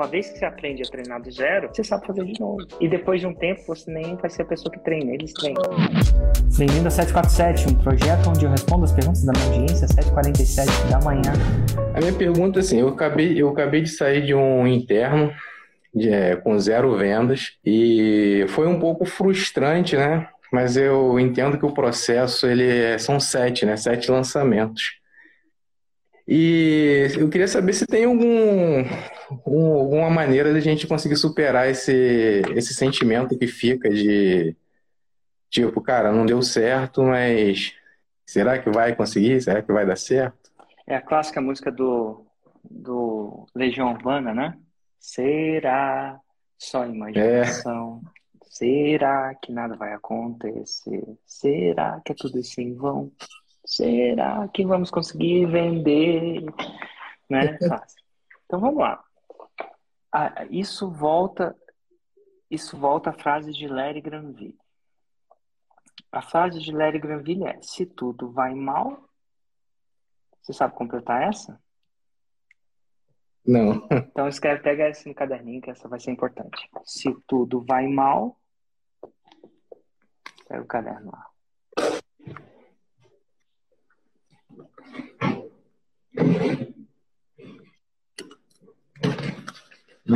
Uma vez que você aprende a treinar do zero, você sabe fazer de novo. E depois de um tempo, você nem vai ser a pessoa que treina, eles treinam. Bem-vindo a 747, um projeto onde eu respondo as perguntas da minha audiência às 7h47 da manhã. A minha pergunta é assim, eu acabei, eu acabei de sair de um interno é, com zero vendas e foi um pouco frustrante, né? Mas eu entendo que o processo ele é, são sete, né? Sete lançamentos. E eu queria saber se tem algum, alguma maneira de a gente conseguir superar esse, esse sentimento que fica de tipo, cara, não deu certo, mas será que vai conseguir? Será que vai dar certo? É a clássica música do, do Legião Urbana, né? Será só imaginação? É. Será que nada vai acontecer? Será que é tudo isso em vão? Será que vamos conseguir vender? Né? Fácil. Então vamos lá. Ah, isso volta, isso volta à frase de Larry Granville. A frase de Larry Granville é: se tudo vai mal, você sabe completar essa? Não. Então escreve, pega essa no caderninho que essa vai ser importante. Se tudo vai mal, pega o caderno lá.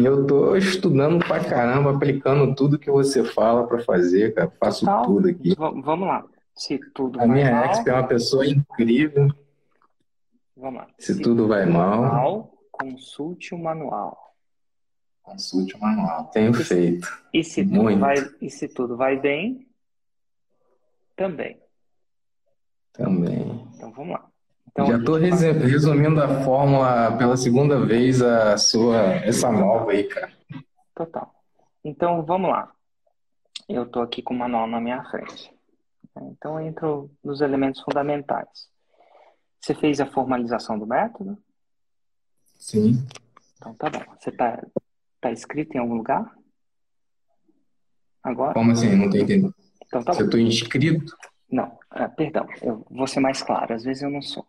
E eu tô estudando pra caramba, aplicando tudo que você fala para fazer, cara. Faço Então, tudo aqui. v- Vamos lá. Se tudo A minha mal, exp é uma pessoa incrível. vamos lá. Se tudo vai mal, consulte o manual. consulte o manual. Tenho feito. E se tudo vai, e se tudo vai bem, também. Também. Então vamos lá. Então, Já estou resumindo a fórmula pela segunda vez, a sua, essa nova aí, cara. Total. Então vamos lá. Eu estou aqui com o manual na minha frente. Então eu entro nos elementos fundamentais. Você fez a formalização do método? Sim. Então tá bom. Você está tá escrito em algum lugar? Agora? Como assim? Não tô entendendo. Então tá eu bom. estou inscrito? Não, ah, perdão, eu vou ser mais claro, às vezes eu não sou.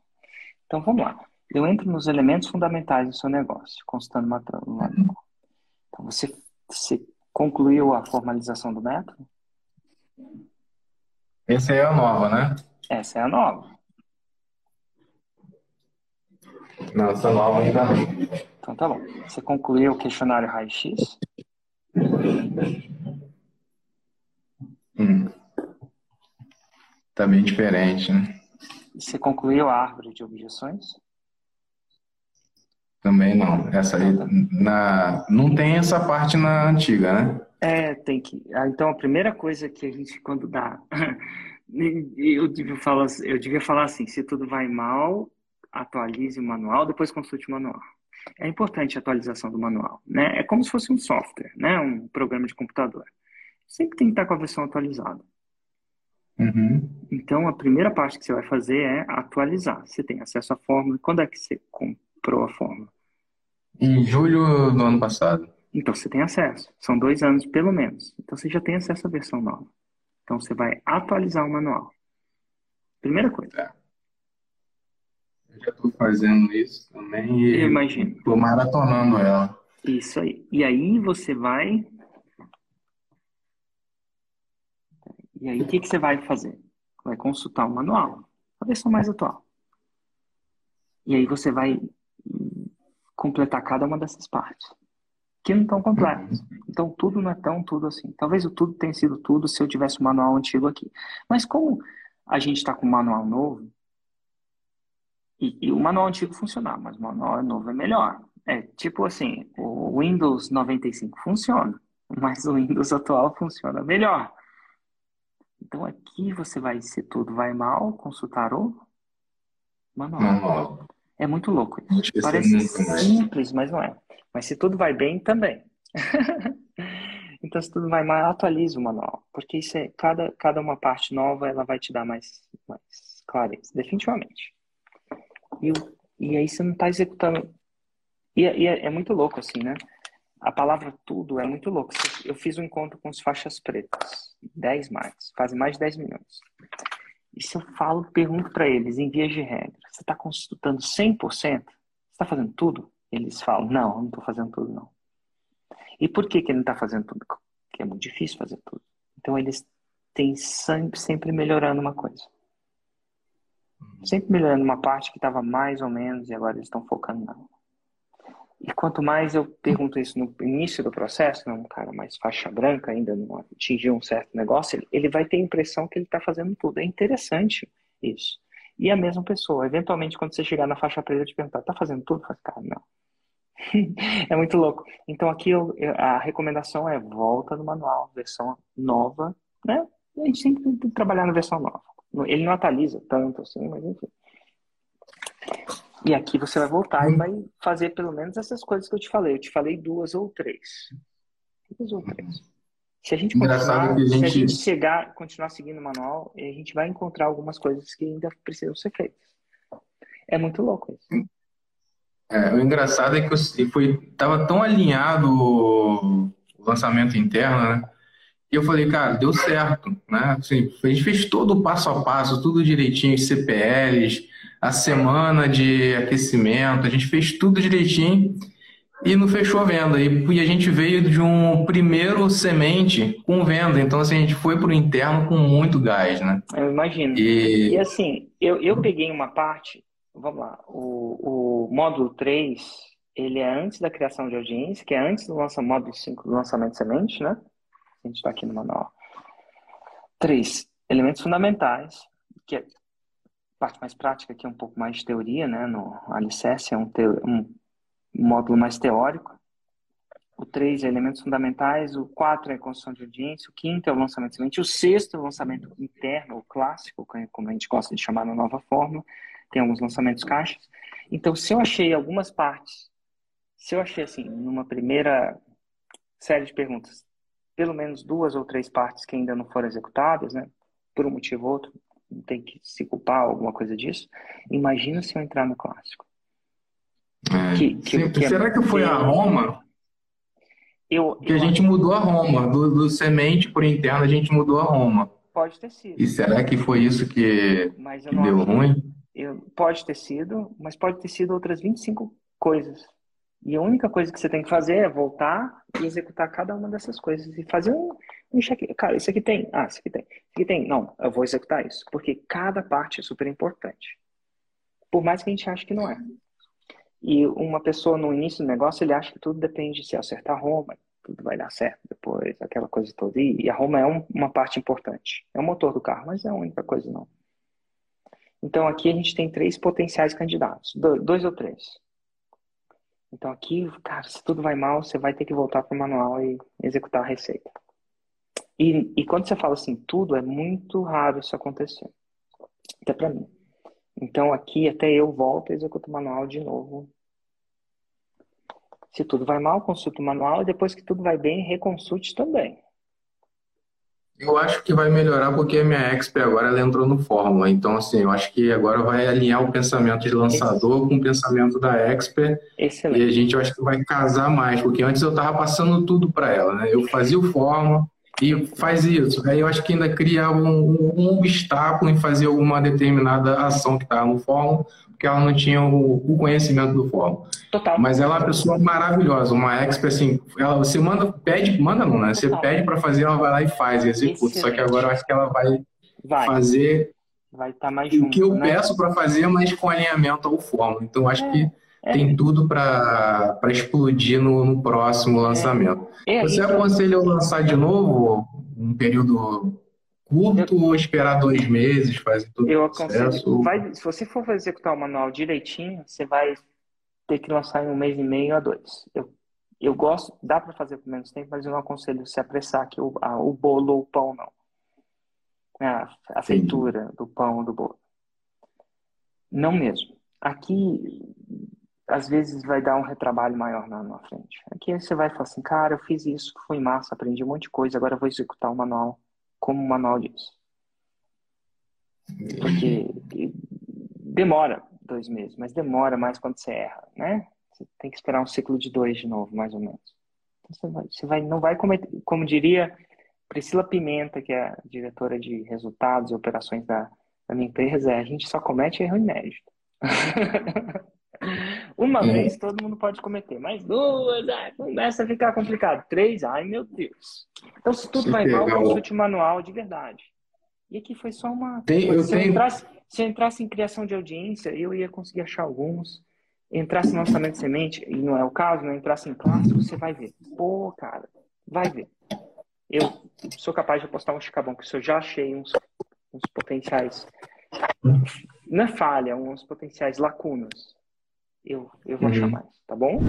Então vamos lá. Eu entro nos elementos fundamentais do seu negócio, consultando uma, uma Então você, você concluiu a formalização do método? Essa é a nova, né? Essa é a nova. Não, essa nova ainda não. Então tá bom. Você concluiu o questionário raio-x? Hum. Tá bem diferente, né? Você concluiu a árvore de objeções? Também não. Essa aí na... não tem essa parte na antiga, né? É, tem que. ah, Então a primeira coisa que a gente quando dá, eu devia falar, eu devia falar assim: se tudo vai mal, atualize o manual, depois consulte o manual. É importante a atualização do manual, né? É como se fosse um software, né? Um programa de computador. Sempre tem que estar com a versão atualizada. Uhum. Então a primeira parte que você vai fazer é atualizar. Você tem acesso à fórmula. Quando é que você comprou a fórmula? Em julho do ano passado. Então você tem acesso. São dois anos pelo menos. Então você já tem acesso à versão nova. Então você vai atualizar o manual. Primeira coisa. Eu já estou fazendo isso também e Eu imagino. estou maratonando ela. Isso aí. E aí você vai. E aí o que, que você vai fazer? Vai consultar o manual, a versão mais atual. E aí você vai completar cada uma dessas partes. Que não estão completas. Então tudo não é tão tudo assim. Talvez o tudo tenha sido tudo se eu tivesse o manual antigo aqui. Mas como a gente está com o manual novo, e, e o manual antigo funcionava, mas o manual novo é melhor. É tipo assim, o Windows 95 funciona, mas o Windows atual funciona melhor. Então aqui você vai, se tudo vai mal, consultar o manual. É muito louco esqueci Parece simples, mas não é. Mas se tudo vai bem, também. então, se tudo vai mal, atualize o manual. Porque isso é, cada, cada uma parte nova, ela vai te dar mais, mais clareza, definitivamente. E, e aí você não está executando. E, é- e é, é muito louco, assim, né? A palavra tudo é muito louco. Eu fiz um encontro com os faixas pretas, 10 mais, fazem mais de 10 minutos. E se eu falo, pergunto para eles, em vias de regra, você está consultando 100%? Você está fazendo tudo? Eles falam, não, eu não estou fazendo tudo, não. E por que, que ele não está fazendo tudo? Porque é muito difícil fazer tudo. Então eles têm sempre, sempre melhorando uma coisa. Sempre melhorando uma parte que estava mais ou menos e agora eles estão focando na. E quanto mais eu pergunto isso no início do processo, não, um cara mais faixa branca ainda não atingiu um certo negócio, ele, ele vai ter a impressão que ele está fazendo tudo. É interessante isso. E a mesma pessoa, eventualmente, quando você chegar na faixa preta, te perguntar, tá fazendo tudo? Faz, cara, não. é muito louco. Então aqui eu, a recomendação é volta no manual, versão nova, né? A gente sempre tem que trabalhar na versão nova. Ele não atualiza tanto assim, mas enfim. E aqui você vai voltar e vai fazer pelo menos essas coisas que eu te falei. Eu te falei duas ou três. Duas ou três. Se a gente continuar, gente... se a gente chegar, continuar seguindo o manual, a gente vai encontrar algumas coisas que ainda precisam ser feitas. É muito louco isso. É, o engraçado é que eu foi, tava tão alinhado o lançamento interno, né? E eu falei, cara, deu certo, né? Assim, a gente fez todo o passo a passo, tudo direitinho, CPLs, a semana de aquecimento, a gente fez tudo direitinho e não fechou a venda. E, e a gente veio de um primeiro semente com venda, então assim, a gente foi para o interno com muito gás, né? Eu imagino. E, e assim, eu, eu peguei uma parte, vamos lá, o, o módulo 3, ele é antes da criação de audiência, que é antes do lançamento, módulo 5 do lançamento de semente, né? A gente está aqui no manual. 3. Elementos fundamentais, que é parte mais prática, que é um pouco mais de teoria, né? No alicerce é um, um módulo mais teórico. O 3 é elementos fundamentais, o 4 é construção de audiência, o quinto é o lançamento semente, o sexto é o lançamento interno, o clássico, como a gente gosta de chamar na nova forma, tem alguns lançamentos caixas. Então, se eu achei algumas partes, se eu achei assim, numa primeira série de perguntas, pelo menos duas ou três partes que ainda não foram executadas, né, por um motivo ou outro, não tem que se culpar alguma coisa disso, imagina se eu entrar no clássico. É, que, que, que é será é que foi a Roma? Eu, que eu a gente mudou a Roma, do, do semente por interno a gente mudou a Roma. Pode ter sido. E será que foi isso que, que deu ruim? Eu, pode ter sido, mas pode ter sido outras 25 coisas. E a única coisa que você tem que fazer é voltar e executar cada uma dessas coisas e fazer um, um check. Cara, isso aqui tem. Ah, isso aqui tem. Isso aqui tem. Não, eu vou executar isso. Porque cada parte é super importante. Por mais que a gente ache que não é. E uma pessoa no início do negócio, ele acha que tudo depende de se acertar Roma, tudo vai dar certo depois, aquela coisa toda. E, a Roma é um, uma parte importante. É o motor do carro, mas é a única coisa não. Então aqui a gente tem três potenciais candidatos, dois ou três. Então aqui, cara, se tudo vai mal, você vai ter que voltar para o manual e executar a receita. E, e quando você fala assim, tudo, é muito raro isso acontecer. Até para mim. Então aqui até eu volto e executo o manual de novo se tudo vai mal, consulte o manual e depois que tudo vai bem, reconsulte também. Eu acho que vai melhorar porque a minha Expert agora ela entrou no Fórmula. Então, assim, eu acho que agora vai alinhar o pensamento de lançador com o pensamento da Expert. Excelente. E a gente, eu acho que vai casar mais, porque antes eu estava passando tudo para ela, né? Eu fazia o Fórmula e faz isso. Aí eu acho que ainda cria um, um obstáculo em fazer alguma determinada ação que estava no Fórmula, porque ela não tinha o, o conhecimento do fórum. Total. Mas ela é uma pessoa maravilhosa, uma expert, assim, ela, você manda, pede, manda não, né? Você Total. pede para fazer, ela vai lá e faz, e executa. Só que agora eu acho que ela vai, vai. fazer vai estar tá mais junto, o que eu né? peço para fazer, mas com alinhamento ao fórum. Então eu acho é. que é. tem tudo para explodir no, no próximo lançamento. É. Você aconselha eu lançar de novo um período curto ou esperar dois meses, fazer tudo Eu aconselho. Vai, se você for executar o manual direitinho, você vai ter que lançar em um mês e meio a dois. Eu, eu gosto, dá para fazer por menos tempo, mas eu não aconselho se apressar que o, a, o bolo ou o pão não. É, a, a feitura do pão ou do bolo. Não mesmo. Aqui, às vezes, vai dar um retrabalho maior na, na frente. Aqui você vai falar assim, cara, eu fiz isso, foi massa, aprendi um monte de coisa, agora eu vou executar o manual como o manual diz. Porque demora dois meses, mas demora mais quando você erra, né? Você tem que esperar um ciclo de dois de novo, mais ou menos. Então você, vai, você vai, não vai cometer, como diria Priscila Pimenta, que é diretora de resultados e operações da, da minha empresa, é, a gente só comete erro inédito. Uma é. vez todo mundo pode cometer, mas duas, ai, começa a ficar complicado. Três, ai meu Deus. Então, se tudo vai mal, consulte manual de verdade. E aqui foi só uma. Tem, eu se, tenho... eu entrasse, se eu entrasse em criação de audiência, eu ia conseguir achar alguns. Entrasse em lançamento de semente, e não é o caso, não entrasse em clássico, você vai ver. Pô, cara, vai ver. Eu sou capaz de apostar um chicabão, que eu já achei uns, uns potenciais. Não é falha, uns potenciais lacunas. Eu, eu vou uhum. achar mais, tá bom?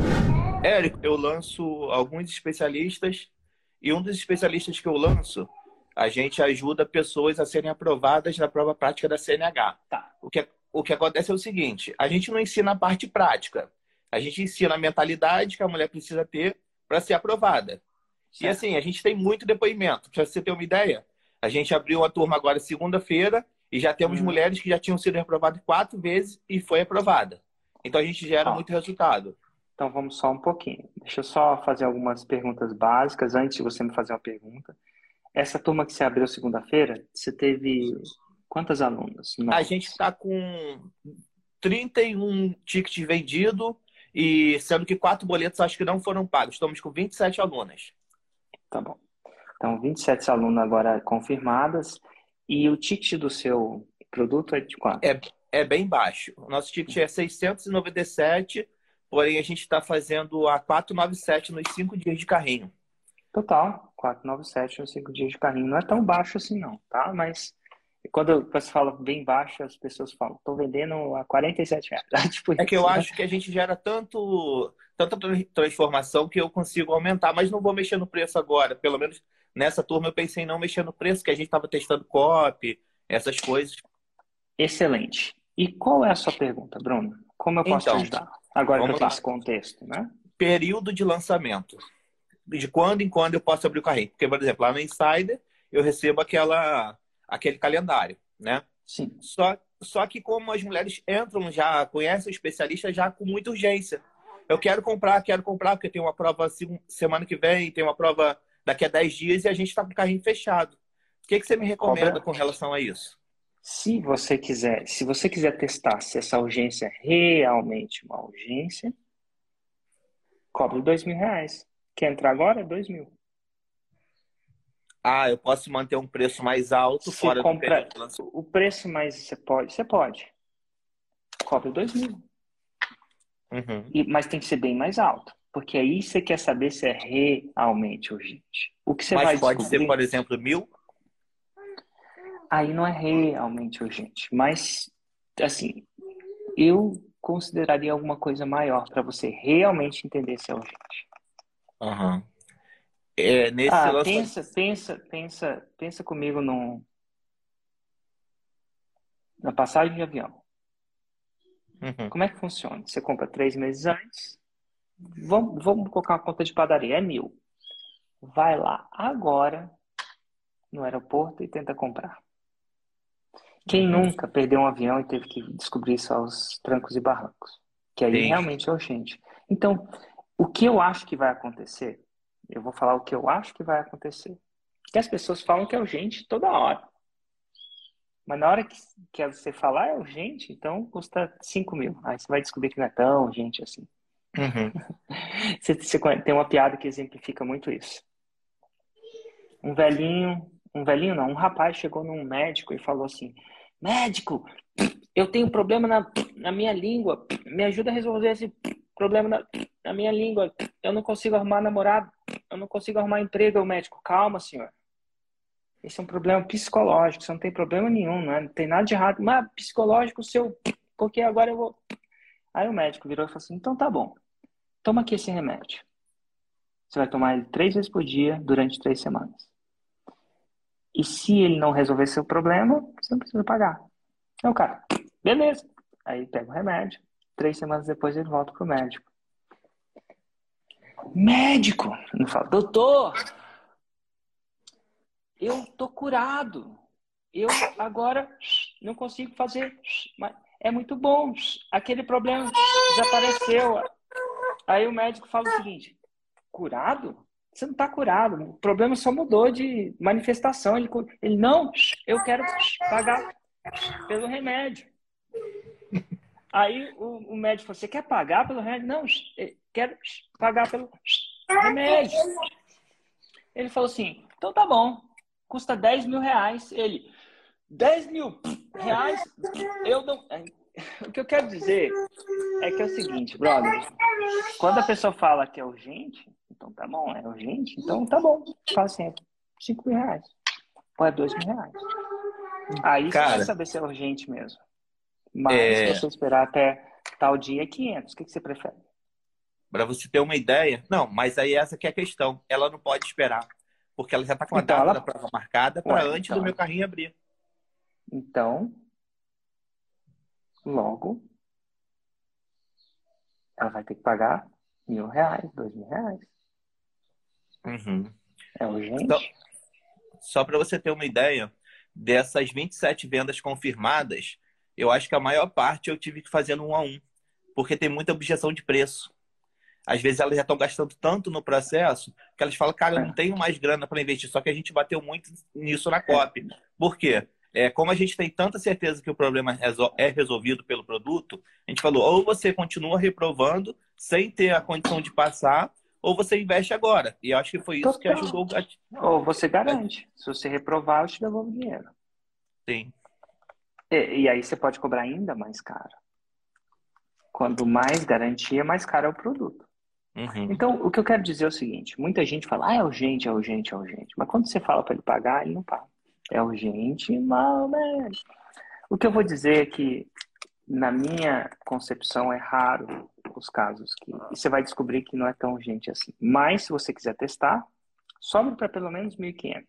Érico, eu lanço alguns especialistas e um dos especialistas que eu lanço, a gente ajuda pessoas a serem aprovadas na prova prática da CNH. Tá. O que, o que acontece é o seguinte: a gente não ensina a parte prática, a gente ensina a mentalidade que a mulher precisa ter para ser aprovada. Certo. E assim, a gente tem muito depoimento. Para você ter uma ideia, a gente abriu uma turma agora segunda-feira e já temos hum. mulheres que já tinham sido reprovadas quatro vezes e foi aprovada. Então a gente gera muito resultado. Então vamos só um pouquinho. Deixa eu só fazer algumas perguntas básicas antes de você me fazer uma pergunta. Essa turma que você abriu segunda-feira, você teve quantas alunas? Nossa. A gente está com 31 tickets vendidos e sendo que quatro boletos acho que não foram pagos. Estamos com 27 alunas. Tá bom. Então, 27 alunas agora confirmadas. E o ticket do seu produto é de quanto? É, é bem baixo. O nosso ticket é 697, porém a gente está fazendo a 497 nos 5 dias de carrinho. Total, 497 nos 5 dias de carrinho. Não é tão baixo assim não, tá? Mas quando você fala bem baixo, as pessoas falam, estou vendendo a 47 reais. tipo é que eu né? acho que a gente gera tanto, tanta transformação que eu consigo aumentar, mas não vou mexer no preço agora. Pelo menos nessa turma eu pensei em não mexer no preço, que a gente estava testando copy, essas coisas. Excelente. E qual é a sua pergunta, Bruno? Como eu posso então, ajudar? Agora que eu tenho esse contexto, né? Período de lançamento. De quando em quando eu posso abrir o carrinho. Porque, por exemplo, lá no Insider, eu recebo aquela, aquele calendário, né? Sim. Só, só que como as mulheres entram já, conhecem o especialista já com muita urgência. Eu quero comprar, quero comprar, porque tem uma prova semana que vem, tem uma prova daqui a 10 dias e a gente está com o carrinho fechado. O que, que você me recomenda Cobra... com relação a isso? Se você quiser, se você quiser testar se essa urgência é realmente uma urgência, cobre dois mil reais. Quer entrar agora? Dois mil. Ah, eu posso manter um preço mais alto se fora compra... do O preço mais você pode, você pode. Cobre dois mil. Uhum. E, mas tem que ser bem mais alto. Porque aí você quer saber se é realmente urgente. O que você mas vai pode descobrir... ser, por exemplo, mil? Aí não é realmente urgente. Mas, assim, eu consideraria alguma coisa maior para você realmente entender se é urgente. Uhum. É, nesse ah, lance... pensa, pensa, pensa, pensa comigo no na passagem de avião. Uhum. Como é que funciona? Você compra três meses antes. Vamos, vamos colocar uma conta de padaria, é mil. Vai lá agora no aeroporto e tenta comprar. Quem nunca perdeu um avião e teve que descobrir isso aos trancos e barrancos? Que aí Sim. realmente é urgente. Então, o que eu acho que vai acontecer, eu vou falar o que eu acho que vai acontecer. Que as pessoas falam que é urgente toda hora. Mas na hora que, que você falar é urgente, então custa 5 mil. Aí você vai descobrir que não é tão urgente assim. Uhum. você, você tem uma piada que exemplifica muito isso. Um velhinho, um velhinho não, um rapaz chegou num médico e falou assim: Médico, eu tenho problema na, na minha língua. Me ajuda a resolver esse problema na, na minha língua. Eu não consigo arrumar namorado. Eu não consigo arrumar emprego. O médico, calma, senhor. Esse é um problema psicológico. Você não tem problema nenhum, né? não tem nada de errado. Mas psicológico seu, porque agora eu vou. Aí o médico virou e falou assim: então tá bom. Toma aqui esse remédio. Você vai tomar ele três vezes por dia durante três semanas. E se ele não resolver seu problema, você não precisa pagar. Então, cara, beleza. Aí pega o remédio. Três semanas depois ele volta pro médico. Médico! Não fala, doutor! Eu tô curado. Eu agora não consigo fazer. Mas é muito bom. Aquele problema desapareceu. Aí o médico fala o seguinte: curado? Você não está curado. O problema só mudou de manifestação. Ele, ele não, eu quero pagar pelo remédio. Aí o, o médico falou: Você quer pagar pelo remédio? Não, quero pagar pelo remédio. Ele falou assim: Então tá bom, custa 10 mil reais. Ele, 10 mil reais? Eu não. O que eu quero dizer é que é o seguinte, brother. Quando a pessoa fala que é urgente, então tá bom, é urgente, então tá bom. Fala assim, 5 mil reais. Ou é 2 mil reais. Aí Cara, você vai saber se é urgente mesmo. Mas é... se você esperar até tal dia, é 500. O que, que você prefere? Para você ter uma ideia. Não, mas aí essa que é a questão. Ela não pode esperar. Porque ela já está com a então, data ela... da prova marcada para antes então... do meu carrinho abrir. Então, logo, ela vai ter que pagar mil reais, dois mil reais. Uhum. É urgente. Então, só para você ter uma ideia, dessas 27 vendas confirmadas, eu acho que a maior parte eu tive que fazer no 1 a 1, porque tem muita objeção de preço. Às vezes elas já estão gastando tanto no processo que elas falam, cara, eu não é. tenho mais grana para investir. Só que a gente bateu muito nisso na COP. Por quê? É, como a gente tem tanta certeza que o problema é resolvido pelo produto, a gente falou, ou você continua reprovando sem ter a condição de passar, ou você investe agora. E acho que foi isso Total. que ajudou o Ou você garante. Se você reprovar, eu te devolvo o dinheiro. Sim. E, e, aí você pode cobrar ainda mais caro. Quando mais garantia, mais caro é o produto. Uhum. Então, o que eu quero dizer é o seguinte: muita gente fala, ah, é urgente, é urgente, é urgente. Mas quando você fala para ele pagar, ele não paga. É urgente, mal, né? O que eu vou dizer é que, na minha concepção, é raro os casos que você vai descobrir que não é tão urgente assim. Mas se você quiser testar, sobe para pelo menos 1.500.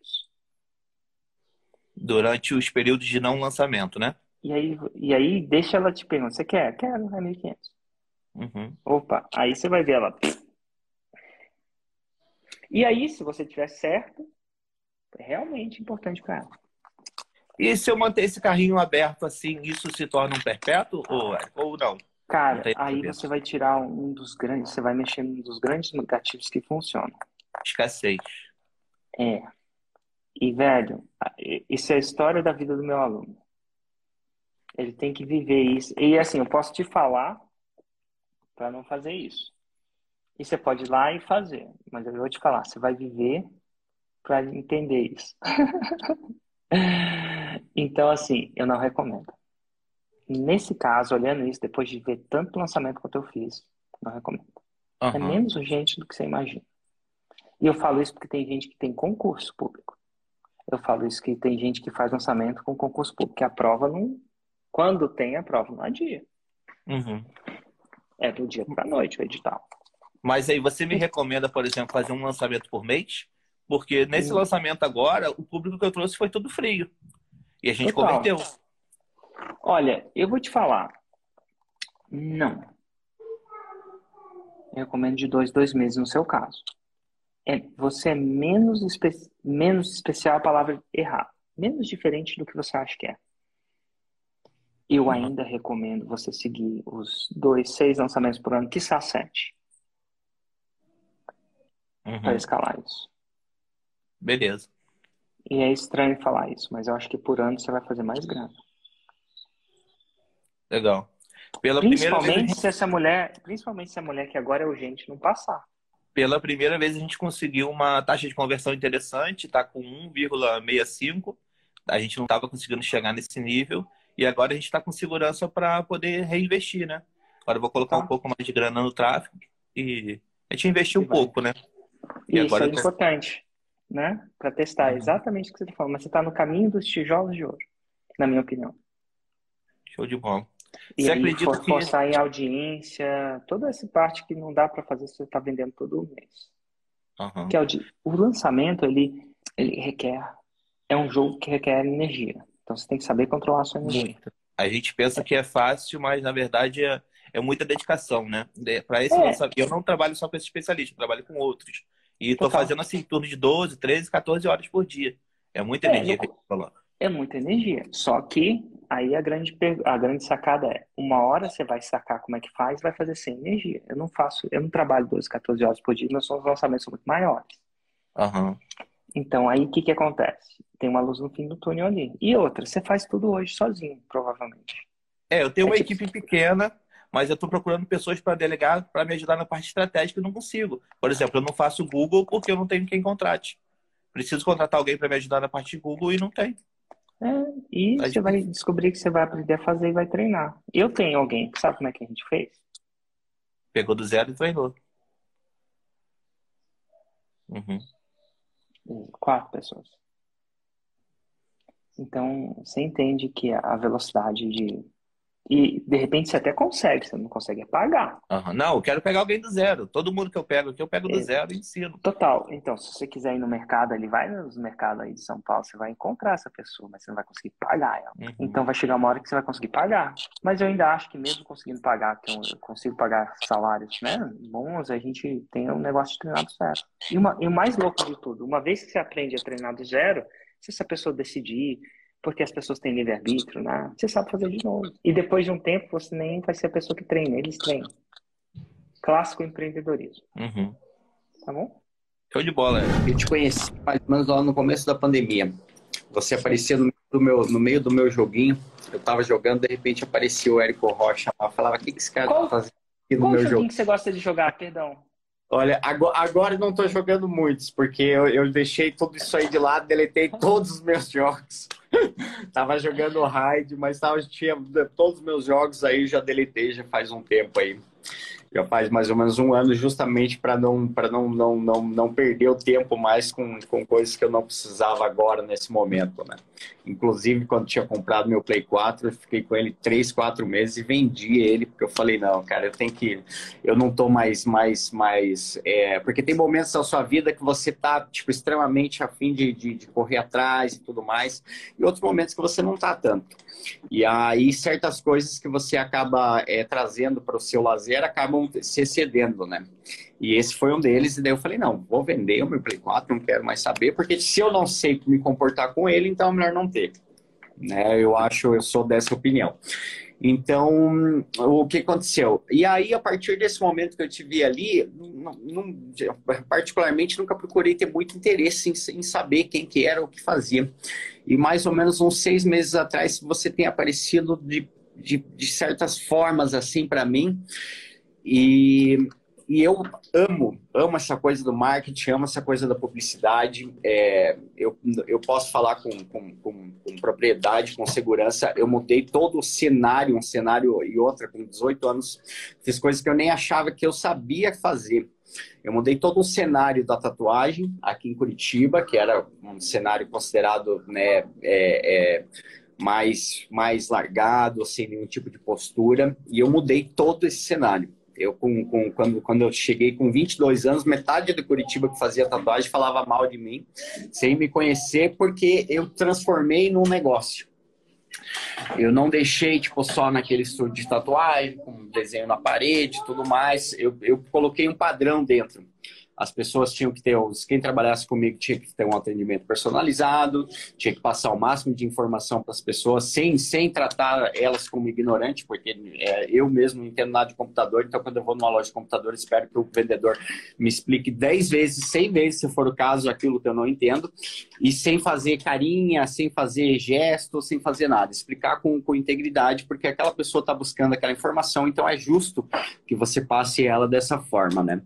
Durante os períodos de não lançamento, né? E aí, e aí deixa ela te perguntar, você quer? Quero, é 1.500. Uhum. Opa, aí você vai ver ela. E aí, se você tiver certo, é realmente importante para ela. E se eu manter esse carrinho aberto assim, isso se torna um perpétuo ou, ou não? Cara, aí você vai tirar um dos grandes, você vai mexer num dos grandes negativos que funcionam. Escassez. É. E, velho, isso é a história da vida do meu aluno. Ele tem que viver isso. E, assim, eu posso te falar para não fazer isso. E você pode ir lá e fazer. Mas eu vou te falar, você vai viver para entender isso. então, assim, eu não recomendo. Nesse caso, olhando isso, depois de ver tanto lançamento quanto eu fiz, não recomendo. Uhum. É menos urgente do que você imagina. E eu falo isso porque tem gente que tem concurso público. Eu falo isso que tem gente que faz lançamento com concurso público, que a prova não. Quando tem a prova, não adia. Uhum. É do dia para noite o edital. Mas aí você me recomenda, por exemplo, fazer um lançamento por mês? Porque nesse lançamento agora, o público que eu trouxe foi tudo frio. E a gente Total. converteu. Olha, eu vou te falar. Não. Eu recomendo de dois, dois meses no seu caso. É, você é menos, espe menos especial a palavra errar. Menos diferente do que você acha que é. Eu uhum. ainda recomendo você seguir os dois, seis lançamentos por ano, quiçá sete. Uhum. Para escalar isso. Beleza. E é estranho falar isso, mas eu acho que por ano você vai fazer mais grana. Legal. Pela principalmente vez... se essa mulher, principalmente se a mulher que agora é urgente não passar. Pela primeira vez a gente conseguiu uma taxa de conversão interessante, está com 1,65. A gente não estava conseguindo chegar nesse nível e agora a gente está com segurança para poder reinvestir, né? Agora eu vou colocar tá. um pouco mais de grana no tráfego e a gente investiu um pouco, né? E Isso é importante, né? Para testar uhum. exatamente o que você está falando. Mas você está no caminho dos tijolos de ouro, na minha opinião. Show de bola. E você aí, acredita for, que... forçar em audiência, toda essa parte que não dá para fazer se você está vendendo todo mês. Uhum. Que é o, o lançamento, ele, ele requer... É um jogo que requer energia. Então você tem que saber controlar a sua energia. Muito. A gente pensa que é fácil, mas na verdade é, é muita dedicação, né? Para esse é. lançamento. Eu não trabalho só com esse especialista, eu trabalho com outros. E estou fazendo assim, em torno de 12, 13, 14 horas por dia. É muita é, energia que a gente falando. É muita energia. Só que Aí a grande, a grande sacada é, uma hora você vai sacar como é que faz, vai fazer sem energia. Eu não faço, eu não trabalho 12, 14 horas por dia, meus lançamentos são muito maiores. Uhum. Então aí o que que acontece? Tem uma luz no fim do túnel ali. E outra, você faz tudo hoje sozinho, provavelmente. É, eu tenho É uma tipo- equipe pequena, mas eu estou procurando pessoas para delegar, para me ajudar na parte estratégica e não consigo. Por exemplo, eu não faço Google porque eu não tenho quem contrate. Preciso contratar alguém para me ajudar na parte de Google e não tem. É, e você vai descobrir que você vai aprender a fazer e vai treinar. Eu tenho alguém, sabe como é que a gente fez? Pegou do zero e treinou. Uhum. Quatro pessoas. Então, você entende que a velocidade de. E, de repente, você até consegue, você não consegue apagar. Aham. Não, eu quero pegar alguém do zero. Todo mundo que eu pego aqui, eu pego do É. zero e ensino. Total. Então, se você quiser ir no mercado, ele vai nos mercados aí de São Paulo, você vai encontrar essa pessoa, mas você não vai conseguir pagar ela. Uhum. Então vai chegar uma hora que você vai conseguir pagar. Mas eu ainda acho que mesmo conseguindo pagar, que eu eu consigo pagar salários né, bons, a gente tem um negócio de treinar do zero. E, uma, e o mais louco de tudo, uma vez que você aprende a treinar do zero, se essa pessoa decidir, porque as pessoas têm livre-arbítrio, né? Você sabe fazer de novo. E depois de um tempo, você nem vai ser a pessoa que treina, eles treinam. Clássico empreendedorismo, Uhum. tá bom? Show de bola. Eu te conheci mais ou menos lá no começo da pandemia. Você aparecia no meio do meu, no meio do meu joguinho. Eu tava jogando, de repente aparecia o Érico Rocha lá. Falava, o que, que esse cara Qual- tá fazendo aqui no Qual meu joguinho jogo? que você gosta de jogar? Perdão. Olha, agora, agora eu não tô jogando muitos, porque eu, eu deixei tudo isso aí de lado, deletei todos os meus jogos. tava jogando Raid, mas tava, tinha todos os meus jogos aí, já deletei já faz um tempo aí. Já faz mais ou menos um ano, justamente para não, pra não, não, não, não perder o tempo mais com, com coisas que eu não precisava agora, nesse momento, né? Inclusive, quando tinha comprado meu Play 4, eu fiquei com ele três, quatro meses e vendi ele, porque eu falei, não, cara, eu tenho que... Eu não tô mais... mais, mais é... Porque tem momentos da sua vida que você tá, tipo, extremamente afim de, de, de correr atrás e tudo mais, e outros momentos que você não tá tanto. E aí, certas coisas que você acaba é, trazendo para o seu lazer acabam se excedendo, né? E esse foi um deles, e daí eu falei, não, vou vender o meu Play 4, não quero mais saber, porque se eu não sei me comportar com ele, então é melhor não ter. Né? Eu acho, eu sou dessa opinião. Então, o que aconteceu? E aí, a partir desse momento que eu te vi ali, não, não- particularmente nunca procurei ter muito interesse em, em saber quem que era, o que fazia. E mais ou menos uns seis meses atrás, você tem aparecido de, de, de certas formas assim para mim. E, e eu amo, amo essa coisa do marketing, amo essa coisa da publicidade. É, eu, eu posso falar com, com, com, com propriedade, com segurança. Eu mudei todo o cenário, um cenário e outra, com 18 anos. Fiz coisas que eu nem achava que eu sabia fazer. Eu mudei todo o cenário da tatuagem aqui em Curitiba, que era um cenário considerado né, é, é, mais, mais largado, sem nenhum tipo de postura, e eu mudei todo esse cenário. Eu, com, com, quando, quando eu cheguei com 22 anos, metade de Curitiba que fazia tatuagem falava mal de mim, sem me conhecer, porque eu transformei num negócio. Eu não deixei, tipo, só naquele estúdio de tatuagem, com desenho na parede tudo mais. Eu, eu coloquei um padrão dentro. As pessoas tinham que ter, quem trabalhasse comigo tinha que ter um atendimento personalizado, tinha que passar o máximo de informação para as pessoas, sem, sem tratar elas como ignorante, porque é, eu mesmo não entendo nada de computador, então quando eu vou numa loja de computador, espero que o vendedor me explique 10 vezes, 100 vezes, se for o caso, aquilo que eu não entendo, e sem fazer carinha, sem fazer gesto, sem fazer nada. Explicar com, com integridade, porque aquela pessoa está buscando aquela informação, então é justo que você passe ela dessa forma, né?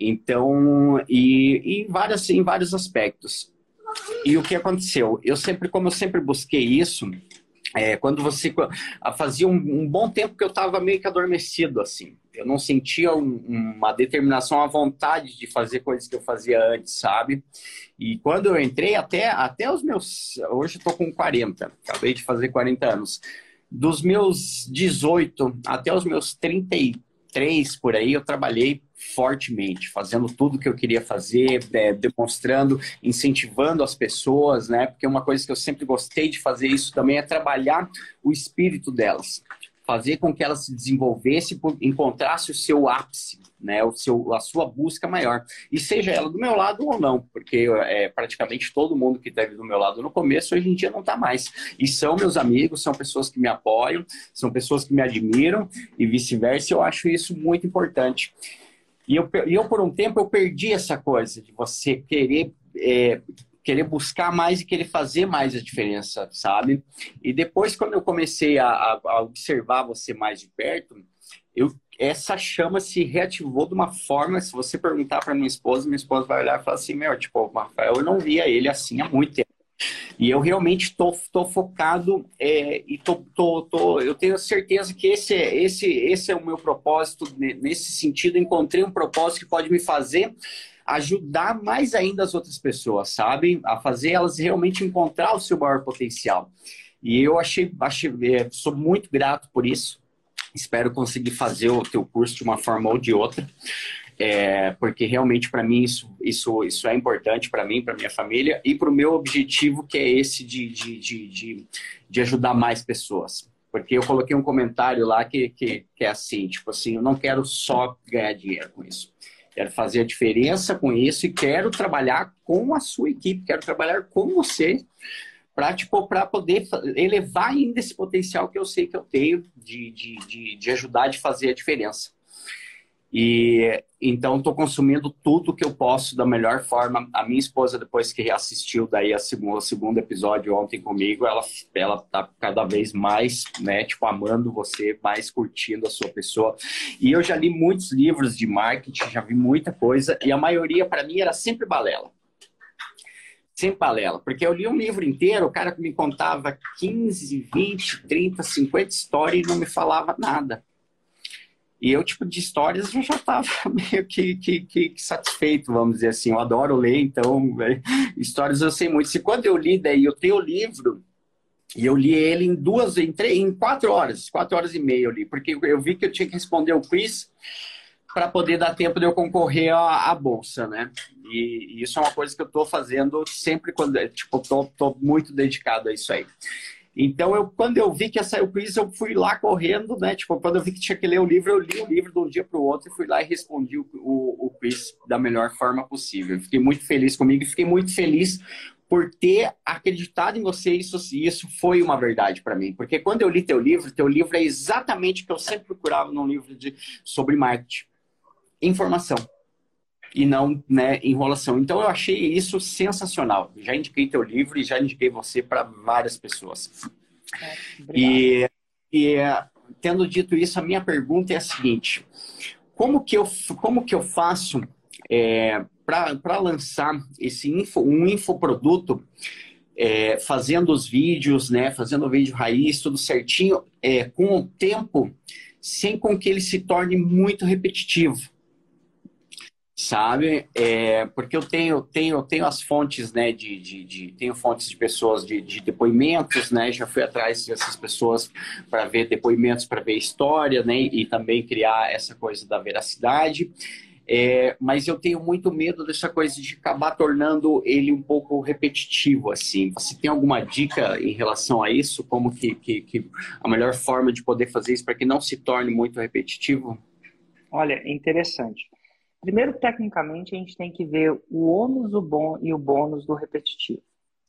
Então, e, e em, várias, em vários aspectos. E o que aconteceu? Eu sempre, como eu sempre busquei isso, é, quando você fazia um, um, bom tempo que eu estava meio que adormecido assim, eu não sentia um, uma determinação, uma vontade de fazer coisas que eu fazia antes, sabe? E quando eu entrei, até, até os meus. Hoje eu tô com 40, acabei de fazer 40 anos. Dos meus 18 até os meus 33 por aí, eu trabalhei fortemente, fazendo tudo que eu queria fazer, é, demonstrando, incentivando as pessoas, né? Porque uma coisa que eu sempre gostei de fazer isso também é trabalhar o espírito delas, fazer com que elas se desenvolvesse, encontrasse o seu ápice, né? O seu, a sua busca maior e seja ela do meu lado ou não, porque é, praticamente todo mundo que esteve do meu lado no começo hoje em dia não está mais e são meus amigos, são pessoas que me apoiam, são pessoas que me admiram e vice-versa. Eu acho isso muito importante. E eu, eu, por um tempo, eu perdi essa coisa de você querer, é, querer buscar mais e querer fazer mais a diferença, sabe? E depois, quando eu comecei a, a observar você mais de perto, eu, essa chama se reativou de uma forma. Se você perguntar para minha esposa, minha esposa vai olhar e falar assim: Meu, tipo, Rafael, eu não via ele assim há muito tempo. E eu realmente estou tô, tô, focado é, e tô, tô, tô, eu tenho certeza que esse é, esse, esse é o meu propósito. Nesse sentido, encontrei um propósito que pode me fazer ajudar mais ainda as outras pessoas, sabe? A fazer elas realmente encontrar o seu maior potencial. E eu achei, achei é, sou muito grato por isso. Espero conseguir fazer o teu curso de uma forma ou de outra. É, porque realmente para mim isso, isso, isso é importante para mim, para minha família e para o meu objetivo que é esse de, de, de, de, de ajudar mais pessoas. Porque eu coloquei um comentário lá que, que, que é assim, tipo assim, eu não quero só ganhar dinheiro com isso. Quero fazer a diferença com isso e quero trabalhar com a sua equipe, quero trabalhar com você para tipo, poder elevar ainda esse potencial que eu sei que eu tenho de, de, de, de ajudar, de fazer a diferença. E então estou consumindo tudo que eu posso da melhor forma. A minha esposa, depois que assistiu daí a segundo, o segundo episódio ontem comigo, ela ela tá cada vez mais, né, tipo amando você, mais curtindo a sua pessoa. E eu já li muitos livros de marketing, já vi muita coisa e a maioria para mim era sempre balela. Sempre balela, porque eu li um livro inteiro, o cara me contava 15, 20, 30, 50 histórias e não me falava nada. E eu, tipo, de histórias, eu já estava meio que, que, que, satisfeito, vamos dizer assim. Eu adoro ler, então, histórias eu sei muito. Se quando eu li, daí eu tenho o livro, e eu li ele em duas, em, três, em quatro horas, quatro horas e meia eu li, porque eu vi que eu tinha que responder o quiz para poder dar tempo de eu concorrer à, à bolsa, né? E, e, isso é uma coisa que eu estou fazendo sempre quando, tipo, tô, tô muito dedicado a isso aí. Então, eu, quando eu vi que ia sair o quiz, eu fui lá correndo, né? Tipo, quando eu vi que tinha que ler o livro, eu li o livro de um dia para o outro e fui lá e respondi o, o, o quiz da melhor forma possível. Fiquei muito feliz comigo e fiquei muito feliz por ter acreditado em você. Isso, isso foi uma verdade para mim. Porque quando eu li teu livro, teu livro é exatamente o que eu sempre procurava num livro de, sobre marketing. Informação e não né, enrolação. Então eu achei isso sensacional. Já indiquei teu livro e já indiquei você para várias pessoas. É, e, e tendo dito isso, a minha pergunta é a seguinte: como que eu, como que eu faço é, para lançar esse info, um infoproduto? É, fazendo os vídeos, né, fazendo o vídeo raiz, tudo certinho, é, com o tempo, sem com que ele se torne muito repetitivo sabe? É, porque eu tenho, tenho, tenho as fontes, né, de, de, de tenho fontes de pessoas de, de, depoimentos, né, já fui atrás dessas pessoas para ver depoimentos, para ver história, né, e também criar essa coisa da veracidade. É, mas eu tenho muito medo dessa coisa de acabar tornando ele um pouco repetitivo, assim. Você tem alguma dica em relação a isso? Como que, que, que a melhor forma de poder fazer isso para que não se torne muito repetitivo? Olha, é interessante. Primeiro, tecnicamente, a gente tem que ver o ônus o bom, e o bônus do repetitivo.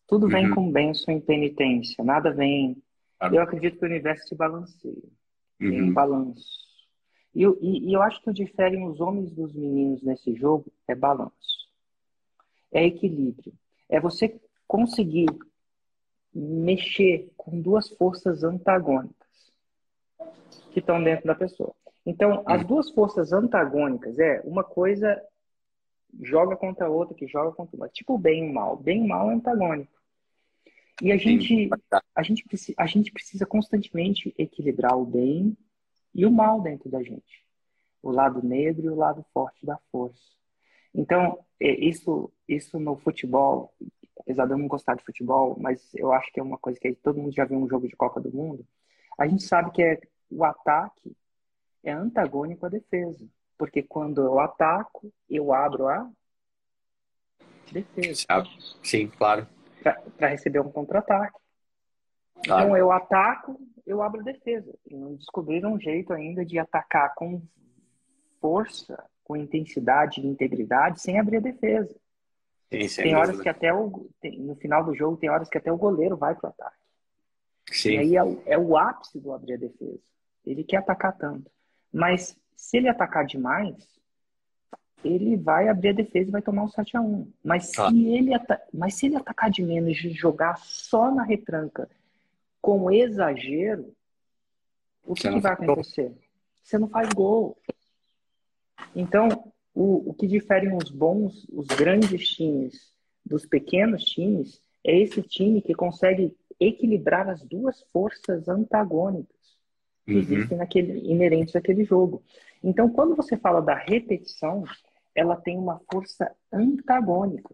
Tudo vem uhum. com benção e penitência, nada vem. Eu acredito que o universo se balanceia. Uhum. Tem um balanço. E, e, e eu acho que o diferem os homens dos meninos nesse jogo é balanço. É equilíbrio. É você conseguir mexer com duas forças antagônicas que estão dentro da pessoa. Então, as hum. duas forças antagônicas é uma coisa joga contra a outra, que joga contra uma. Tipo o bem e o mal. Bem e mal é antagônico. E a gente, a, gente, a gente precisa constantemente equilibrar o bem e o mal dentro da gente. O lado negro e o lado forte da força. Então, é, isso, isso no futebol, apesar de eu não gostar de futebol, mas eu acho que é uma coisa que todo mundo já viu um jogo de Copa do Mundo, a gente sabe que é o ataque é antagônico à defesa. Porque quando eu ataco, eu abro a defesa. Sim, claro. Para receber um contra-ataque. Claro. Então eu ataco, eu abro a defesa. E não descobriram um jeito ainda de atacar com força, com intensidade e integridade, sem abrir a defesa. Sim, tem horas dúvida. que até o, tem, no final do jogo tem horas que até o goleiro vai para o ataque. Sim. E aí é, é o ápice do abrir a defesa. Ele quer atacar tanto. Mas se ele atacar demais, ele vai abrir a defesa e vai tomar um 7 a 1 Mas se, ele, Mas se ele atacar de menos e jogar só na retranca com exagero, o que, que vai faz gol. acontecer? Você não faz gol. Então, o, o que diferem os bons, os grandes times dos pequenos times é esse time que consegue equilibrar as duas forças antagônicas que Uhum. existem naquele, inerentes àquele jogo. Então, quando você fala da repetição, ela tem uma força antagônica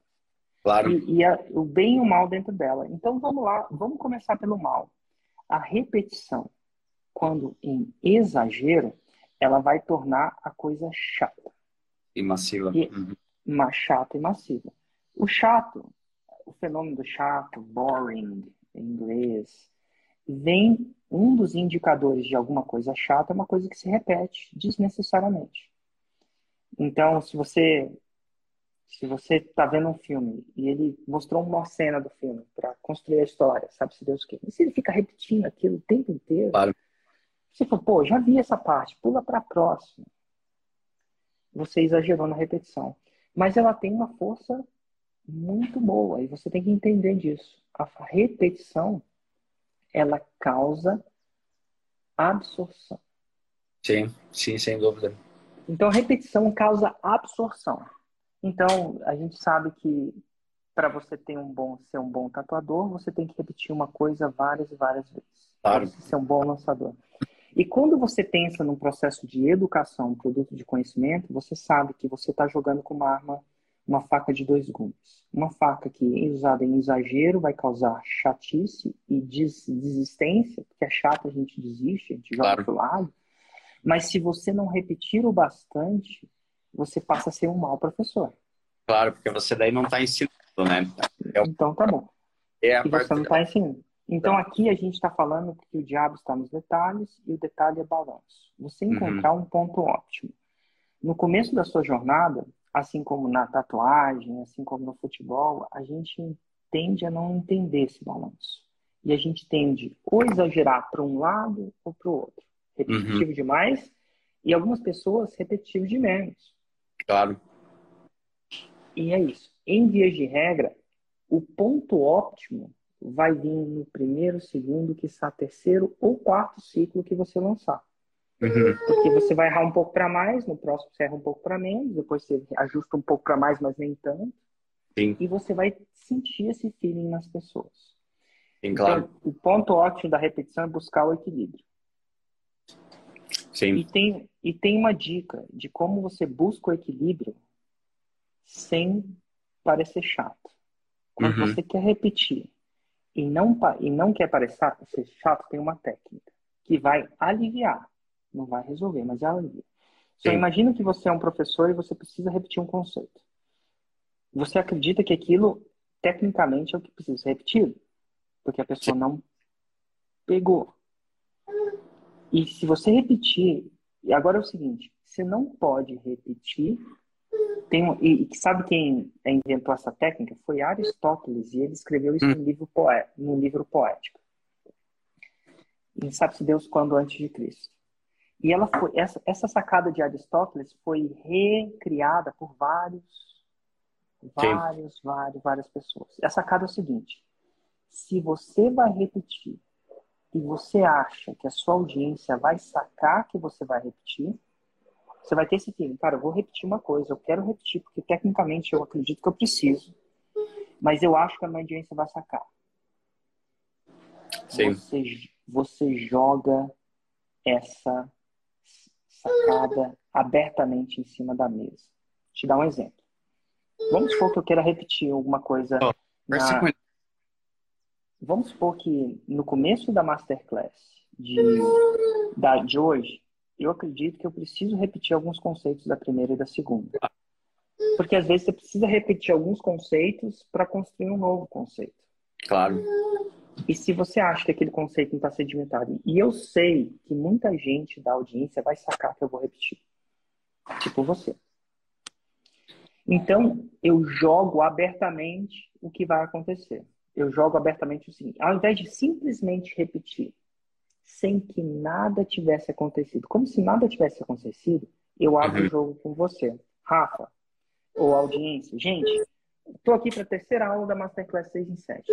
Claro. e, e a- o bem e o mal dentro dela. Então, vamos lá, vamos começar pelo mal. A repetição, quando em exagero, ela vai tornar a coisa chata, E massiva. E- Uhum. mais chata e massiva. O chato, o fenômeno do chato, boring em inglês, vem um dos indicadores de alguma coisa chata é uma coisa que se repete desnecessariamente. Então, se você se você está vendo um filme e ele mostrou uma cena do filme para construir a história, sabe se Deus quer, e se ele fica repetindo aquilo o tempo inteiro, Claro. você fala, pô, já vi essa parte, pula para a próxima. Você exagerou na repetição, mas ela tem uma força muito boa e você tem que entender disso. A repetição ela causa absorção. Sim, sim, sem dúvida. Então, a repetição causa absorção. Então, a gente sabe que para você ter um bom, ser um bom tatuador, você tem que repetir uma coisa várias e várias vezes. Claro. Para você ser um bom lançador. E quando você pensa num processo de educação, um produto de conhecimento, você sabe que você está jogando com uma arma, uma faca de dois gumes. Uma faca que, usada em exagero, vai causar chatice e des desistência, porque é chato a gente desiste, a gente joga Claro. pro lado. Mas se você não repetir o bastante, você passa a ser um mau professor. Claro, porque você daí não está ensinando, né? É o- Então tá bom. É a E parte você não está ensinando. Então aqui a gente está falando que o diabo está nos detalhes e o detalhe é balanço. Você Uhum. encontrar um ponto óptimo. No começo da sua jornada, assim como na tatuagem, assim como no futebol, a gente tende a não entender esse balanço. E a gente tende ou exagerar para um lado ou para o outro. Repetitivo demais e algumas pessoas repetitivo de menos. Claro. E é isso. Em vias de regra, o ponto óptimo vai vir no primeiro, segundo, quiçá terceiro ou quarto ciclo que você lançar. Uhum. Porque você vai errar um pouco para mais, no próximo você erra um pouco para menos, depois você ajusta um pouco para mais, mas nem tanto. Sim. E você vai sentir esse feeling nas pessoas. Sim, claro. Então, o ponto ótimo da repetição é buscar o equilíbrio. Sim. E tem, e tem uma dica de como você busca o equilíbrio sem parecer chato. Quando Uhum. você quer repetir e não, e não quer parecer chato, tem uma técnica que vai aliviar. Não vai resolver, mas alivia. Só Sim. imagina que você é um professor e você precisa repetir um conceito. Você acredita que aquilo, tecnicamente, é o que precisa ser repetido? Porque a pessoa não pegou. E se você repetir, e agora é o seguinte, você não pode repetir. Tem um, e, e sabe quem inventou essa técnica? Foi Aristóteles, e ele escreveu isso no livro, poé, no livro Poética. E sabe-se Deus quando antes de Cristo. E ela foi, essa, essa sacada de Aristóteles foi recriada por vários, vários, vários, várias pessoas. A sacada é o seguinte: se você vai repetir e você acha que a sua audiência vai sacar que você vai repetir, você vai ter esse feeling, cara, eu vou repetir uma coisa, eu quero repetir, porque tecnicamente eu acredito que eu preciso, mas eu acho que a minha audiência vai sacar. Sim. Você, você joga essa sacada abertamente em cima da mesa. Te dar um exemplo. Vamos supor que eu queira repetir alguma coisa. Oh, na-. Vamos supor que no começo da masterclass de, da, de hoje, eu acredito que eu preciso repetir alguns conceitos da primeira e da segunda. Porque às vezes você precisa repetir alguns conceitos para construir um novo conceito. Claro. E se você acha que aquele conceito não está sedimentado, e eu sei que muita gente da audiência vai sacar que eu vou repetir. Tipo você. Então, eu jogo abertamente o que vai acontecer. Eu jogo abertamente o seguinte: ao invés de simplesmente repetir, sem que nada tivesse acontecido, como se nada tivesse acontecido, eu abro Uhum. o jogo com você. Rafa, ou audiência. Gente, estou aqui para a terceira aula da Masterclass 6 em 7.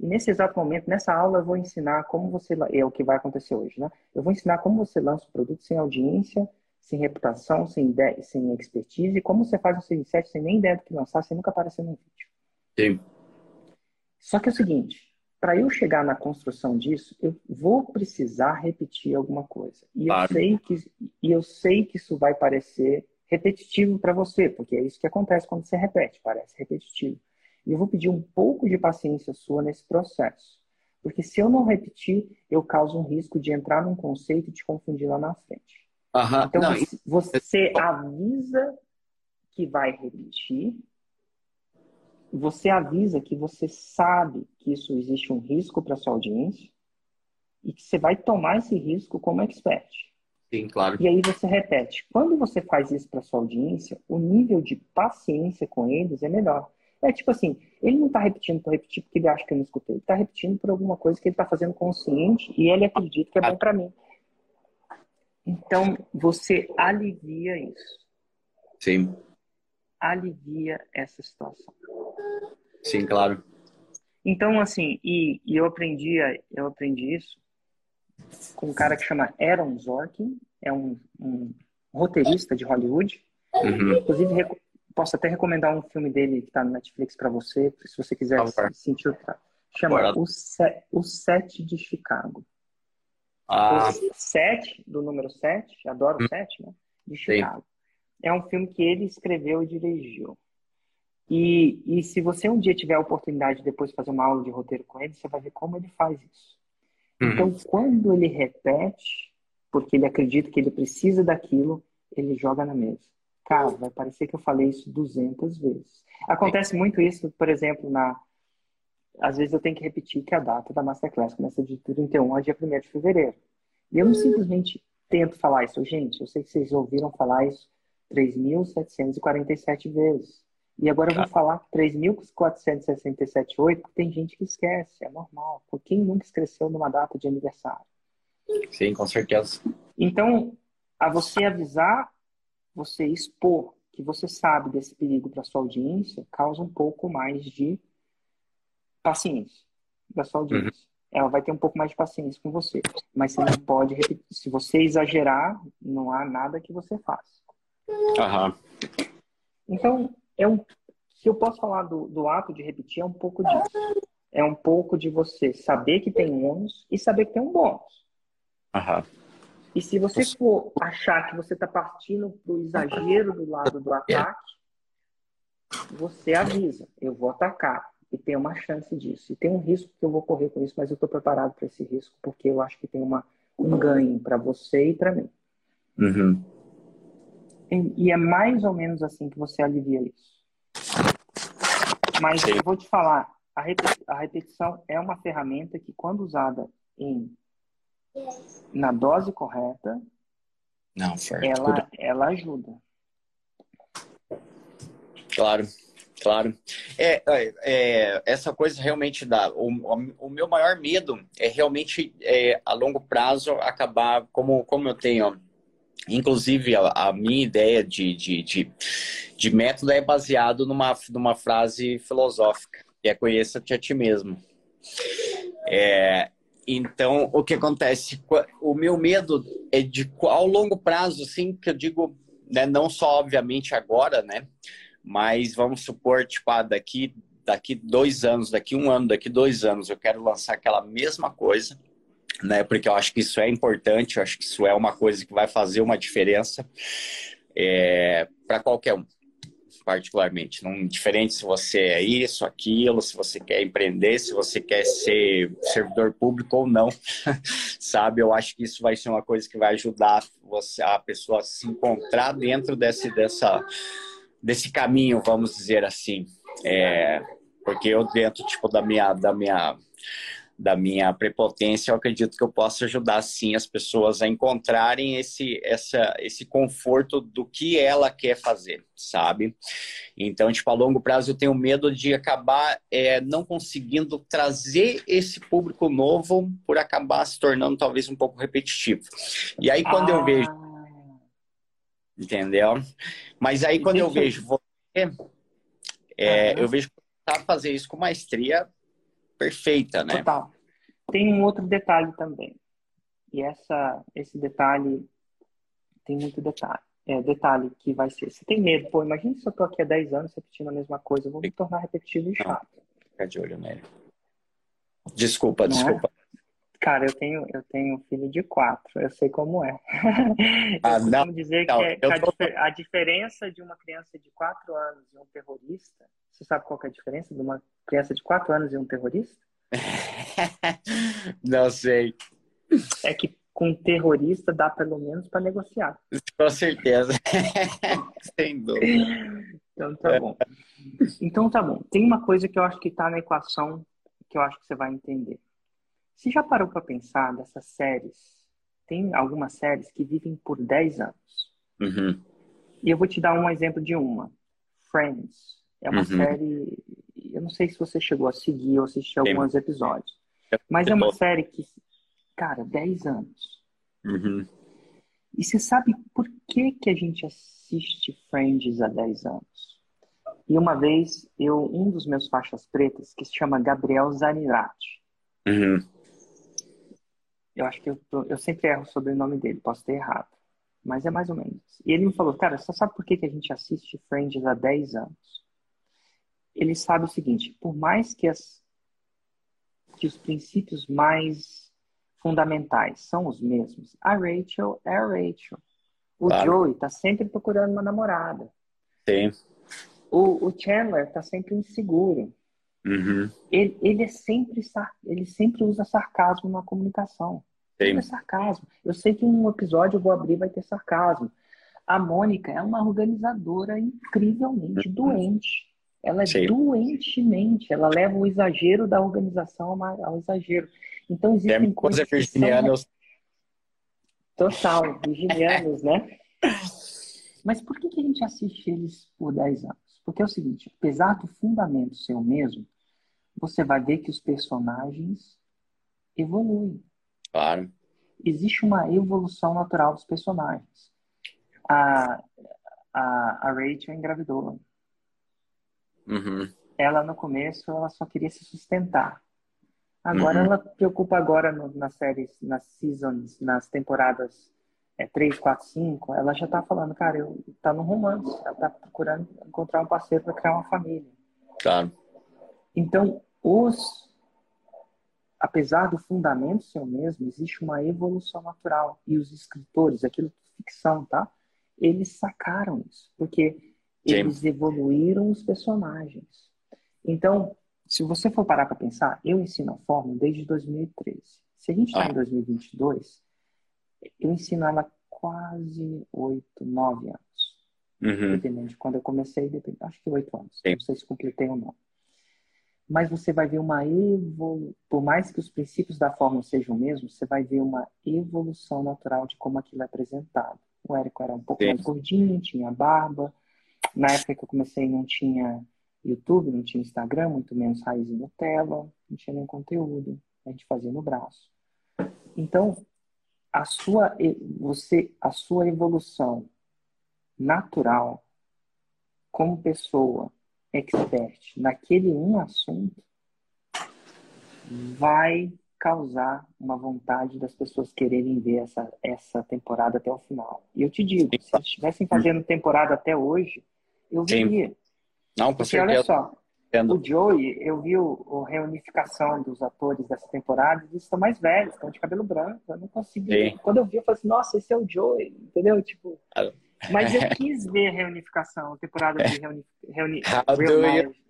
E nesse exato momento, nessa aula, eu vou ensinar como você. É o que vai acontecer hoje, né? Eu vou ensinar como você lança o produto sem audiência, sem reputação, sem, ideia, sem expertise, e como você faz um 6 em 7 sem nem ideia do que lançar, sem nunca aparecer no vídeo. Sim. Só que é o seguinte: para eu chegar na construção disso, eu vou precisar repetir alguma coisa. E Claro. eu sei que e eu sei que isso vai parecer repetitivo para você, porque é isso que acontece quando você repete, parece repetitivo. E eu vou pedir um pouco de paciência sua nesse processo. Porque se eu não repetir, eu causo um risco de entrar num conceito e te confundir lá na frente. Então Não, você, você avisa que vai repetir, você avisa que você sabe que isso existe um risco para sua audiência e que você vai tomar esse risco como expert. sim, claro. E aí você repete. Quando você faz isso para sua audiência, o nível de paciência com eles é melhor. É tipo assim, ele não está repetindo por repetir porque ele acha que eu não escutei. Ele está repetindo por alguma coisa que ele está fazendo consciente e ele acredita que é bom para mim. Então, você alivia isso. Sim, Alivia essa situação. sim, claro. Então, assim, e, e eu aprendi a- eu aprendi isso com um cara que chama Aaron Sorkin, é um, um roteirista de Hollywood. Uhum. Inclusive, posso até recomendar um filme dele que está no Netflix para você, se você quiser favor. sentir o tra- Chama o, Se- o Sete de Chicago. Ah, O Sete, do número 7, adoro o 7, né? De Chicago. É um filme que ele escreveu e dirigiu. E, e se você um dia tiver a oportunidade de depois fazer uma aula de roteiro com ele, você vai ver como ele faz isso. Uhum. Então, quando ele repete, porque ele acredita que ele precisa daquilo, ele joga na mesa. Cara, vai parecer que eu falei isso 200 vezes. Acontece muito isso, por exemplo, na. Às vezes eu tenho que repetir que a data da Masterclass começa de 31 a dia 1 de fevereiro. E eu não simplesmente tento falar isso. Gente, eu sei que vocês ouviram falar isso 3.747 vezes. E agora eu vou falar 3.467,8, porque tem gente que esquece, é normal. Porque quem nunca esqueceu numa data de aniversário? sim, com certeza. Então, a você avisar, você expor que você sabe desse perigo para sua audiência, causa um pouco mais de paciência da sua audiência. Ela vai ter um pouco mais de paciência com você. Mas você não pode repetir. Se você exagerar, não há nada que você faça. Aham. Então, é um, se eu posso falar do, do ato de repetir, é um pouco disso. É um pouco de você saber que tem um ônus e saber que tem um bônus. Aham. E se você for achar que você está partindo para o exagero do lado do ataque, você avisa, eu vou atacar. E tem uma chance disso. E tem um risco que eu vou correr com isso, mas eu estou preparado para esse risco, porque eu acho que tem uma, um ganho para você e para mim. Uhum. E e é mais ou menos assim que você alivia isso. Mas eu vou te falar, a, repe- a repetição é uma ferramenta que, quando usada em, na dose correta, Não, certo. ela, ela ajuda. Claro, claro. É, é, é, essa coisa realmente dá. O, o, o meu maior medo é realmente é, a longo prazo acabar como, como eu tenho. Inclusive, a, a minha ideia de, de, de, de método é baseado numa, numa frase filosófica, que é conheça-te a ti mesmo. É, então, o que acontece? O meu medo é de ao longo prazo, assim, que eu digo, né, não só obviamente agora, né? Mas vamos supor, tipo, ah, daqui, daqui dois anos, daqui um ano, daqui dois anos, eu quero lançar aquela mesma coisa, né? Porque eu acho que isso é importante, eu acho que isso é uma coisa que vai fazer uma diferença é, para qualquer um, particularmente. Não diferente se você é isso, aquilo, se você quer empreender, se você quer ser servidor público ou não, sabe? Eu acho que isso vai ser uma coisa que vai ajudar você, a pessoa a se encontrar dentro desse, dessa desse caminho, vamos dizer assim. É, porque eu dentro tipo da minha da minha da minha prepotência, eu acredito que eu posso ajudar sim as pessoas a encontrarem esse essa esse conforto do que ela quer fazer, sabe? Então, tipo, a longo prazo eu tenho medo de acabar é, não conseguindo trazer esse público novo por acabar se tornando talvez um pouco repetitivo. E aí quando eu vejo Ah, entendeu? Mas aí quando eu vejo você é, eu vejo que tá fazer isso com maestria perfeita, né? Total. Tem um outro detalhe também. E essa, esse detalhe tem muito detalhe. É, detalhe que vai ser. Você tem medo, pô, imagina se eu tô aqui há 10 anos repetindo a mesma coisa, eu vou me tornar repetitivo e chato. Fica de olho nele. Desculpa, Não é? Cara, eu tenho, eu tenho um filho de quatro, eu sei como é. Ah, eu não, dizer não, que, é- que a, tô- a diferença de uma criança de quatro anos e um terrorista, você sabe qual é a diferença de uma criança de quatro anos e um terrorista? Não sei, É que com terrorista dá pelo menos para negociar. com certeza. Sem dúvida. Então tá bom. Então tá bom. Tem uma coisa que eu acho que tá na equação que eu acho que você vai entender. Você já parou para pensar dessas séries? Tem algumas séries que vivem por 10 anos. Uhum. E eu vou te dar um exemplo de uma. Friends. É uma Uhum. série. Eu não sei se você chegou a seguir ou assistir alguns episódios. Mas é uma série que, cara, 10 anos. Uhum. E você sabe por que, que a gente assiste Friends há 10 anos? E uma vez, eu, um dos meus faixas pretas, que se chama Gabriel Zanirati, Uhum. Eu acho que eu, tô- eu sempre erro sobre o nome dele, posso ter errado, mas é mais ou menos. E ele me falou, cara, você sabe por que, que a gente assiste Friends há 10 anos? Ele sabe o seguinte, por mais que, as, que os princípios mais fundamentais são os mesmos, a Rachel é a Rachel. O Claro. Joey tá sempre procurando uma namorada. Sim. O, o Chandler tá sempre inseguro. Uhum. Ele, ele é sempre ele sempre usa sarcasmo na comunicação. Sempre é sarcasmo. Eu sei que um episódio eu vou abrir vai ter sarcasmo. A Mônica é uma organizadora incrivelmente doente. Ela é Sim. doentemente. Ela leva o exagero da organização ao exagero. Então É existem coisa coisas que são virginiana. eu- Total, virginianos, né? Mas por que, que a gente assiste eles por 10 anos? Porque é o seguinte, apesar do fundamento ser o mesmo, você vai ver que os personagens evoluem. Claro. Existe uma evolução natural dos personagens. A, a, a Rachel engravidou. Uhum. Ela, no começo, ela só queria se sustentar. Agora, Uhum. ela preocupa agora no- nas séries, nas seasons, nas temporadas é, 3, 4, 5, ela já tá falando, cara, eu tá no romance, ela tá procurando encontrar um parceiro para criar uma família. Claro. Então, os apesar do fundamento ser o mesmo, existe uma evolução natural e os escritores, aquilo é ficção, tá? Eles sacaram isso, porque Sim. eles evoluíram os personagens. Então, se você for parar para pensar, eu ensino a fórmula desde 2013. Se a gente está Ah. em 2022, eu ensino ela quase 8, 9 anos. Uhum. Dependendo de quando eu comecei, depende, acho que 8 anos. Sim. Não sei se completei ou não. Mas você vai ver uma evolução, por mais que os princípios da fórmula sejam os mesmos, você vai ver uma evolução natural de como aquilo é apresentado. O Érico era um pouco Sim. mais gordinho, tinha barba. Na época que eu comecei não tinha YouTube, não tinha Instagram, muito menos raiz e Nutella, não tinha nenhum conteúdo. A gente fazia no braço. Então, a sua, você, a sua evolução natural como pessoa expert naquele um assunto vai causar uma vontade das pessoas quererem ver essa, essa temporada até o final. E eu te digo, se eles estivessem fazendo temporada até hoje, eu Sim. veria. Não, com Porque olha só, Entendo. o Joey, eu vi o, o reunificação dos atores dessa temporada, eles estão mais velhos, estão de cabelo branco. Eu não consegui. Sim. Quando eu vi, eu falei assim, nossa, esse é o Joey, entendeu? Tipo. Ah. Mas eu quis ver a reunificação, a temporada de reuni, reuni, Marriage.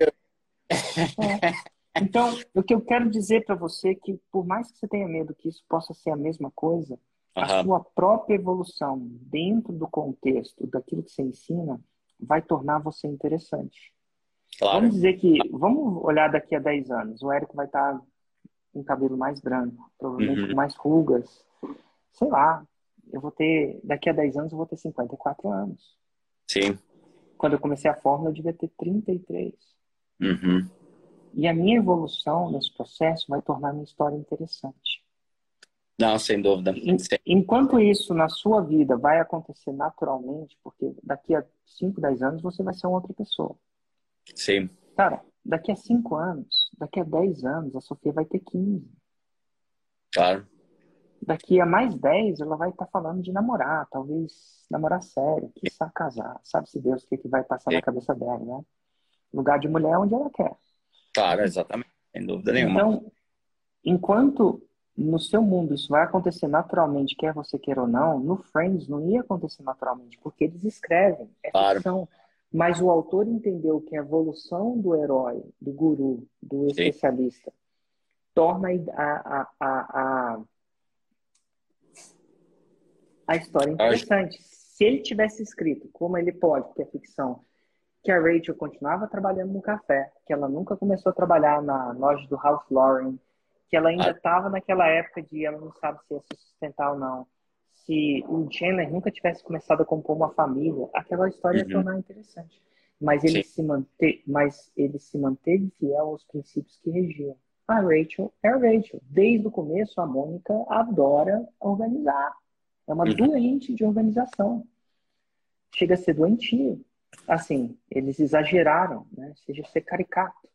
É. Então, o que eu quero dizer para você é que, por mais que você tenha medo que isso possa ser a mesma coisa, a sua própria evolução dentro do contexto daquilo que você ensina vai tornar você interessante. Claro. Vamos dizer que, vamos olhar daqui a 10 anos, o Érico vai estar com cabelo mais branco, provavelmente Uhum. com mais rugas. Sei lá, eu vou ter, daqui a 10 anos eu vou ter 54 anos. Sim. Quando eu comecei a fórmula eu devia ter 33. Uhum. E a minha evolução nesse processo vai tornar a minha história interessante. Não, sem dúvida. Enquanto isso na sua vida vai acontecer naturalmente, porque daqui a 5, 10 anos você vai ser uma outra pessoa. Sim. Cara, daqui a 5 anos, daqui a 10 anos, a Sofia vai ter 15. Claro. Daqui a mais 10, ela vai estar tá falando de namorar, talvez namorar sério, quiçá casar. Sabe-se Deus o que, que vai passar Sim. na cabeça dela, né? Lugar de mulher é onde ela quer. Claro, exatamente. Sem dúvida nenhuma. Então, enquanto no seu mundo isso vai acontecer naturalmente, quer você queira ou não, no Friends não ia acontecer naturalmente, porque eles escrevem, é claro. ficção. Mas o autor entendeu que a evolução do herói, do guru, do especialista, Sim. torna a, a, a, a, história interessante. Se ele tivesse escrito, como ele pode, porque é ficção, que a Rachel continuava trabalhando no café, que ela nunca começou a trabalhar na loja do Ralph Lauren, que ela ainda estava ah. naquela época de ela não sabe se ia se sustentar ou não. Se o Chandler nunca tivesse começado a compor uma família, aquela história uhum. ia tornar interessante. Mas ele, se mante... mas ele se manteve fiel aos princípios que regiam. A Rachel é a Rachel. Desde o começo, a Mônica adora organizar. É uma doente de organização. Chega a ser doentio. Assim, eles exageraram, né? Seja ser caricato.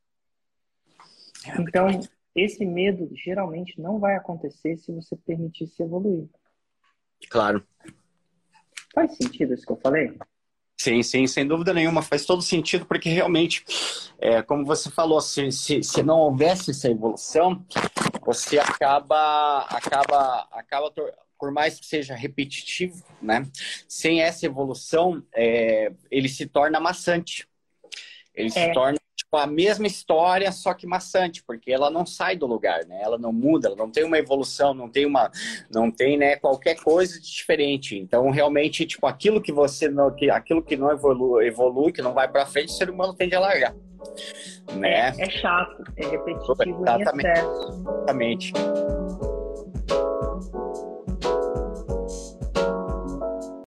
É, então, esse medo geralmente não vai acontecer se você permitir se evoluir. Claro. Faz sentido isso que eu falei? Sim, sim, sem dúvida nenhuma, faz todo sentido, porque realmente, é, como você falou, se, se, se não houvesse essa evolução, você acaba, acaba, acaba por mais que seja repetitivo, né? Sem essa evolução, é, ele se torna maçante. Ele é. se torna tipo, a mesma história, só que maçante, porque ela não sai do lugar, né? Ela não muda, ela não tem uma evolução, não tem uma, não tem, né, qualquer coisa de diferente. Então, realmente, tipo, aquilo que você não, que, aquilo que não evolui, evolui que não vai para frente, o ser humano tende a largar. Né? É, é chato, é repetitivo Exatamente. em excesso. Exatamente.